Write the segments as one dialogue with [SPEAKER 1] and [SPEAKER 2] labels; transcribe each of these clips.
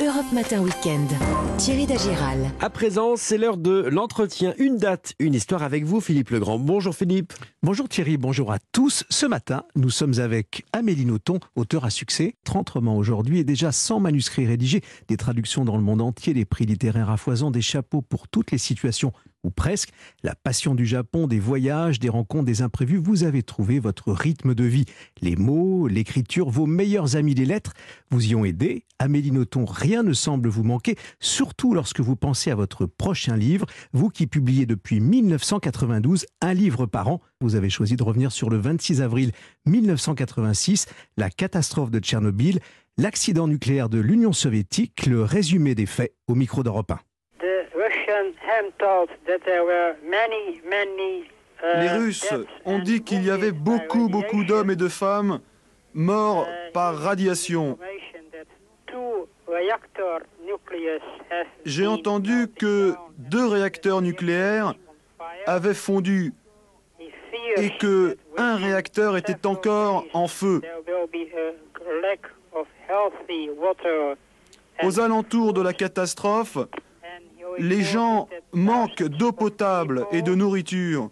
[SPEAKER 1] Europe Matin Weekend. Thierry Dagiral.
[SPEAKER 2] À présent, c'est l'heure de l'entretien. Une date, une histoire avec vous, Philippe Legrand. Bonjour Philippe.
[SPEAKER 3] Bonjour Thierry, bonjour à tous. Ce matin, nous sommes avec Amélie Nothomb, auteur à succès, 30 romans aujourd'hui et déjà 100 manuscrits rédigés, des traductions dans le monde entier, des prix littéraires à foison, des chapeaux pour toutes les situations ou presque, la passion du Japon, des voyages, des rencontres, des imprévus, vous avez trouvé votre rythme de vie. Les mots, l'écriture, vos meilleurs amis les lettres vous y ont aidé. Amélie Nothomb, rien ne semble vous manquer, surtout lorsque vous pensez à votre prochain livre, vous qui publiez depuis 1992 un livre par an. Vous avez choisi de revenir sur le 26 avril 1986, la catastrophe de Tchernobyl, l'accident nucléaire de l'Union soviétique, le résumé des faits au micro d'Europe 1.
[SPEAKER 4] Les Russes ont dit qu'il y avait beaucoup, beaucoup d'hommes et de femmes morts par radiation. J'ai entendu que deux réacteurs nucléaires avaient fondu et que un réacteur était encore en feu. Aux alentours de la catastrophe, les gens manquent d'eau potable et de nourriture.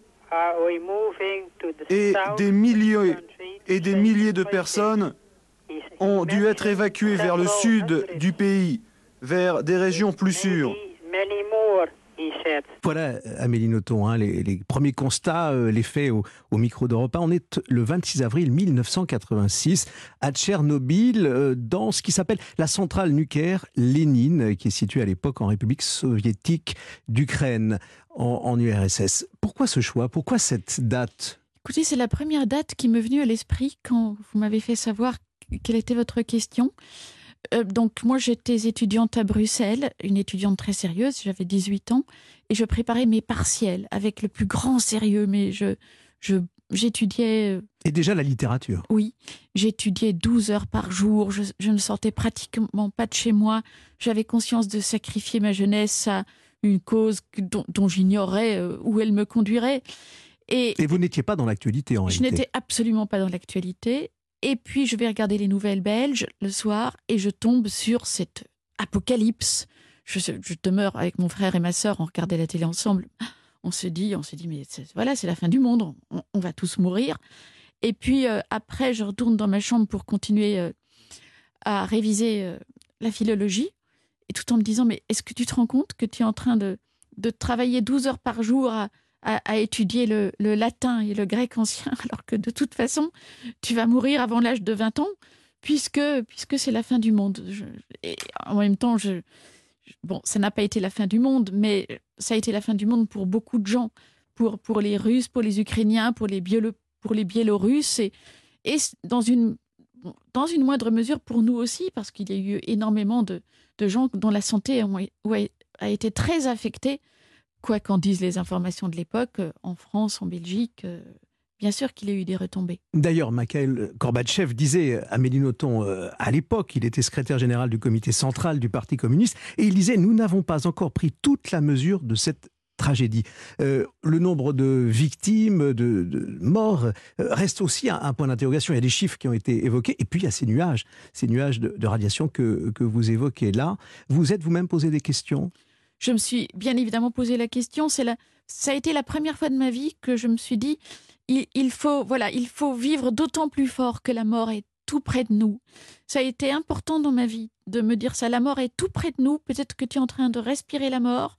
[SPEAKER 4] Et des milliers et des milliers de personnes ont dû être évacuées vers le sud du pays, vers des régions plus sûres.
[SPEAKER 3] Voilà, Amélie Nothomb, hein, les, premiers constats, euh, les faits au, micro d'Europe 1. On est le 26 avril 1986 à Tchernobyl, euh, dans ce qui s'appelle la centrale nucléaire Lénine, qui est située à l'époque en République soviétique d'Ukraine, en, URSS. Pourquoi ce choix? Pourquoi cette date?
[SPEAKER 5] Écoutez, c'est la première date qui m'est venue à l'esprit quand vous m'avez fait savoir quelle était votre question. Euh, donc moi j'étais étudiante à Bruxelles, une étudiante très sérieuse, j'avais 18 ans, et je préparais mes partiels avec le plus grand sérieux, mais je, je j'étudiais... Euh,
[SPEAKER 3] et déjà la littérature
[SPEAKER 5] Oui, j'étudiais 12 heures par jour, je, ne sortais pratiquement pas de chez moi, j'avais conscience de sacrifier ma jeunesse à une cause dont, j'ignorais euh, où elle me conduirait.
[SPEAKER 3] Et, et vous n'étiez pas dans l'actualité en
[SPEAKER 5] réalité Je n'étais absolument pas dans l'actualité. Et puis je vais regarder les nouvelles belges le soir et je tombe sur cette apocalypse. Je, demeure avec mon frère et ma sœur, on regardait la télé ensemble. On se dit, on se dit, mais voilà, c'est la fin du monde, on, va tous mourir. Et puis euh, après, je retourne dans ma chambre pour continuer euh, à réviser euh, la philologie, et tout en me disant, mais est-ce que tu te rends compte que tu es en train de, de travailler 12 heures par jour à, à, étudier le, latin et le grec ancien, alors que de toute façon, tu vas mourir avant l'âge de 20 ans, puisque, puisque c'est la fin du monde. en même temps, bon, ça n'a pas été la fin du monde, mais ça a été la fin du monde pour beaucoup de gens, pour, pour les Russes, pour les Ukrainiens, pour les, pour les Biélorusses, et, et dans, une, dans une moindre mesure pour nous aussi, parce qu'il y a eu énormément de, de gens dont la santé a été très affectée quoi qu'en disent les informations de l'époque, euh, en France, en Belgique, euh, bien sûr qu'il y a eu des retombées.
[SPEAKER 3] D'ailleurs, Mikhail Gorbatchev disait à euh, à l'époque, il était secrétaire général du comité central du Parti communiste, et il disait Nous n'avons pas encore pris toute la mesure de cette tragédie. le nombre de victimes, de, morts, reste aussi un, point d'interrogation. Il y a des chiffres qui ont été évoqués. Et puis, il y a ces nuages, ces nuages de, de radiation que, que, vous évoquez là. Vous êtes vous-même posé des questions?
[SPEAKER 5] Je me suis bien évidemment posé la question. C'est la, ça a été la première fois de ma vie que je me suis dit, il, faut, voilà, il faut vivre d'autant plus fort que la mort est tout près de nous. Ça a été important dans ma vie de me dire ça. La mort est tout près de nous. Peut-être que tu es en train de respirer la mort.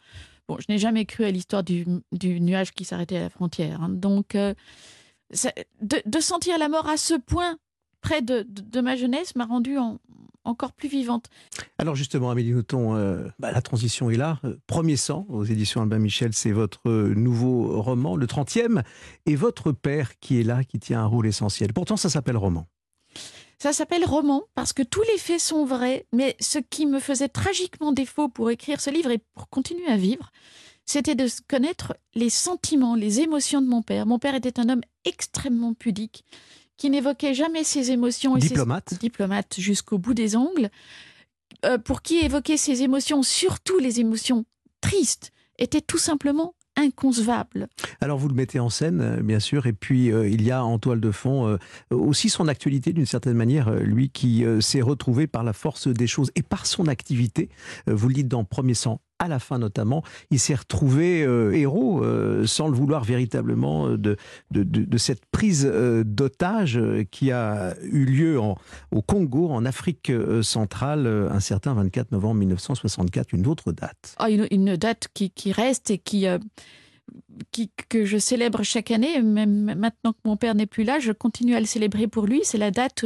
[SPEAKER 5] Bon, je n'ai jamais cru à l'histoire du, nuage qui s'arrêtait à la frontière. Hein. Donc, euh, de, sentir la mort à ce point près de, de ma jeunesse m'a rendu en, encore plus vivante.
[SPEAKER 3] Alors justement, Amélie Nothomb, euh, bah, la transition est là. Euh, Premier sang aux éditions Albin Michel, c'est votre nouveau roman, le 30e, et votre père qui est là, qui tient un rôle essentiel. Pourtant, ça s'appelle roman.
[SPEAKER 5] Ça s'appelle roman parce que tous les faits sont vrais, mais ce qui me faisait tragiquement défaut pour écrire ce livre et pour continuer à vivre, c'était de connaître les sentiments, les émotions de mon père. Mon père était un homme extrêmement pudique qui n'évoquait jamais ses émotions.
[SPEAKER 3] Et diplomate.
[SPEAKER 5] Ses, diplomate jusqu'au bout des ongles. Euh, pour qui évoquer ses émotions, surtout les émotions tristes, était tout simplement inconcevable.
[SPEAKER 3] Alors vous le mettez en scène, euh, bien sûr, et puis euh, il y a en toile de fond euh, aussi son actualité d'une certaine manière, lui qui s'est retrouvé par la force des choses et par son activité, vous le dites dans Premier sang, à la fin notamment, il s'est retrouvé héros sans le vouloir véritablement de, de, cette prise d'otage qui a eu lieu au Congo, en Afrique centrale, un certain 24 novembre 1964, une autre date.
[SPEAKER 5] Oh, une, date qui, reste et qui que je célèbre chaque année, même maintenant que mon père n'est plus là, je continue à le célébrer pour lui. C'est la date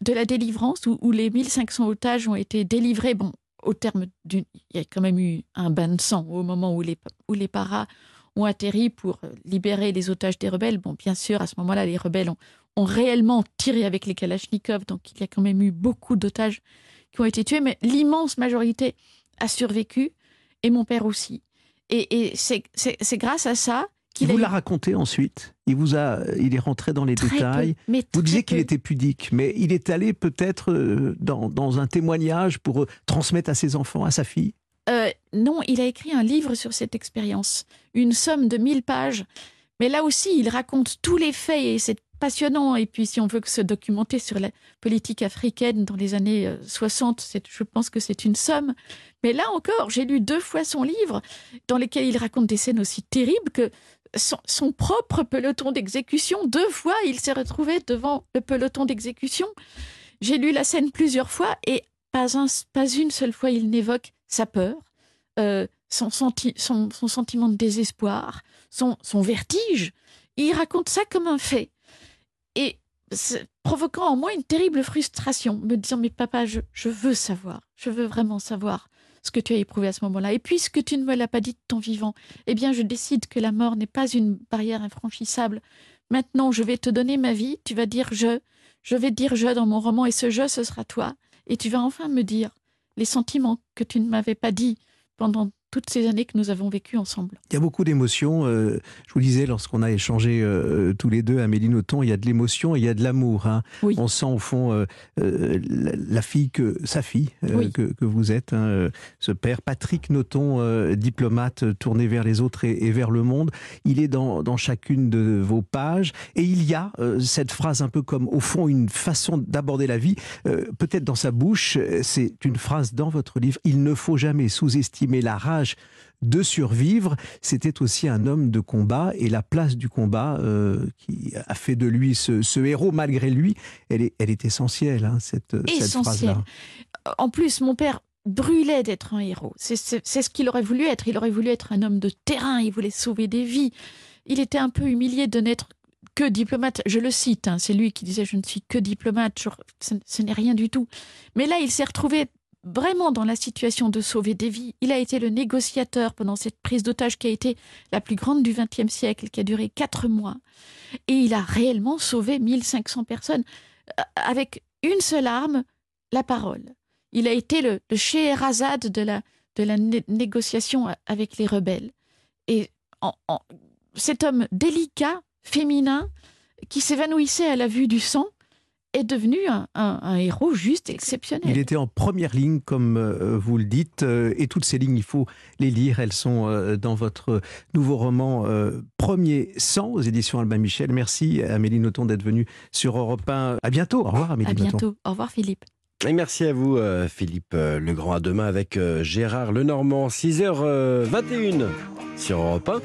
[SPEAKER 5] de la délivrance où, les 1500 otages ont été délivrés. Bon, au terme d'une. Il y a quand même eu un bain de sang au moment où les, où les paras ont atterri pour libérer les otages des rebelles. Bon, bien sûr, à ce moment-là, les rebelles ont, ont réellement tiré avec les Kalachnikovs, donc il y a quand même eu beaucoup d'otages qui ont été tués, mais l'immense majorité a survécu, et mon père aussi. Et, c'est grâce à ça
[SPEAKER 3] qu'il vous l'a raconté ensuite? Il vous a, il est rentré dans les détails. vous disiez qu'il était pudique, mais il est allé peut-être euh, dans, un témoignage pour euh, transmettre à ses enfants, à sa fille?
[SPEAKER 5] Euh, non, il a écrit un livre sur cette expérience, une somme de 1000 pages. Mais là aussi, il raconte tous les faits et c'est passionnant. Et puis, si on veut se documenter sur la politique africaine dans les années 60, je pense que c'est une somme. Mais là encore, j'ai lu deux fois son livre dans lequel il raconte des scènes aussi terribles que son, propre peloton d'exécution. Deux fois, il s'est retrouvé devant le peloton d'exécution. J'ai lu la scène plusieurs fois et pas, pas une seule fois il n'évoque sa peur, euh, son, sentiment de désespoir, son, vertige. Il raconte ça comme un fait. Et provoquant en moi une terrible frustration, me disant mais papa, je veux savoir, je veux vraiment savoir ce que tu as éprouvé à ce moment-là. Et puisque tu ne me l'as pas dit de ton vivant, eh bien, je décide que la mort n'est pas une barrière infranchissable. Maintenant, je vais te donner ma vie, tu vas dire je, je vais dire je dans mon roman, et ce je, ce sera toi. Et tu vas enfin me dire les sentiments que tu ne m'avais pas dit pendant toutes ces années que nous avons vécues ensemble.
[SPEAKER 3] Il y a beaucoup d'émotions. Euh, je vous disais, lorsqu'on a échangé euh, tous les deux, Amélie Nothomb, il y a de l'émotion et il y a de l'amour. Hein. On sent au fond euh, la, fille que sa fille que, que, vous êtes, hein, ce père Patrick Nothomb, diplomate tourné vers les autres et, vers le monde. Il est dans, dans, chacune de vos pages et il y a cette phrase un peu comme au fond une façon d'aborder la vie, peut-être dans sa bouche. C'est une phrase dans votre livre. Il ne faut jamais sous-estimer la rage de survivre, c'était aussi un homme de combat et la place du combat euh, qui a fait de lui ce, héros malgré lui, elle est, elle est essentielle, hein, cette, phrase-là.
[SPEAKER 5] En plus, mon père brûlait d'être un héros. C'est ce qu'il aurait voulu être. Il aurait voulu être un homme de terrain, il voulait sauver des vies. Il était un peu humilié de n'être que diplomate. Je le cite, hein, c'est lui qui disait Je ne suis que diplomate, ce n'est rien du tout. Mais là, il s'est retrouvé vraiment dans la situation de sauver des vies. Il a été le négociateur pendant cette prise d'otage qui a été la plus grande du XXe siècle, qui a duré quatre mois. Et il a réellement sauvé 1500 personnes euh, avec une seule arme, la parole. Il a été le, le de la, de la négociation avec les rebelles. Et cet homme délicat, féminin, qui s'évanouissait à la vue du sang, est devenu un, héros juste exceptionnel.
[SPEAKER 3] Il était en première ligne, comme euh, vous le dites, euh, et toutes ces lignes, il faut les lire. Elles sont euh, dans votre nouveau roman Premier sang aux éditions Albin Michel. Merci Amélie Nothomb d'être venue sur Europe 1. À bientôt. Au revoir Amélie
[SPEAKER 5] À bientôt. Au revoir Philippe.
[SPEAKER 2] Et merci à vous Philippe Legrand. À demain avec Gérard Lenormand, 6h21 sur Europe 1.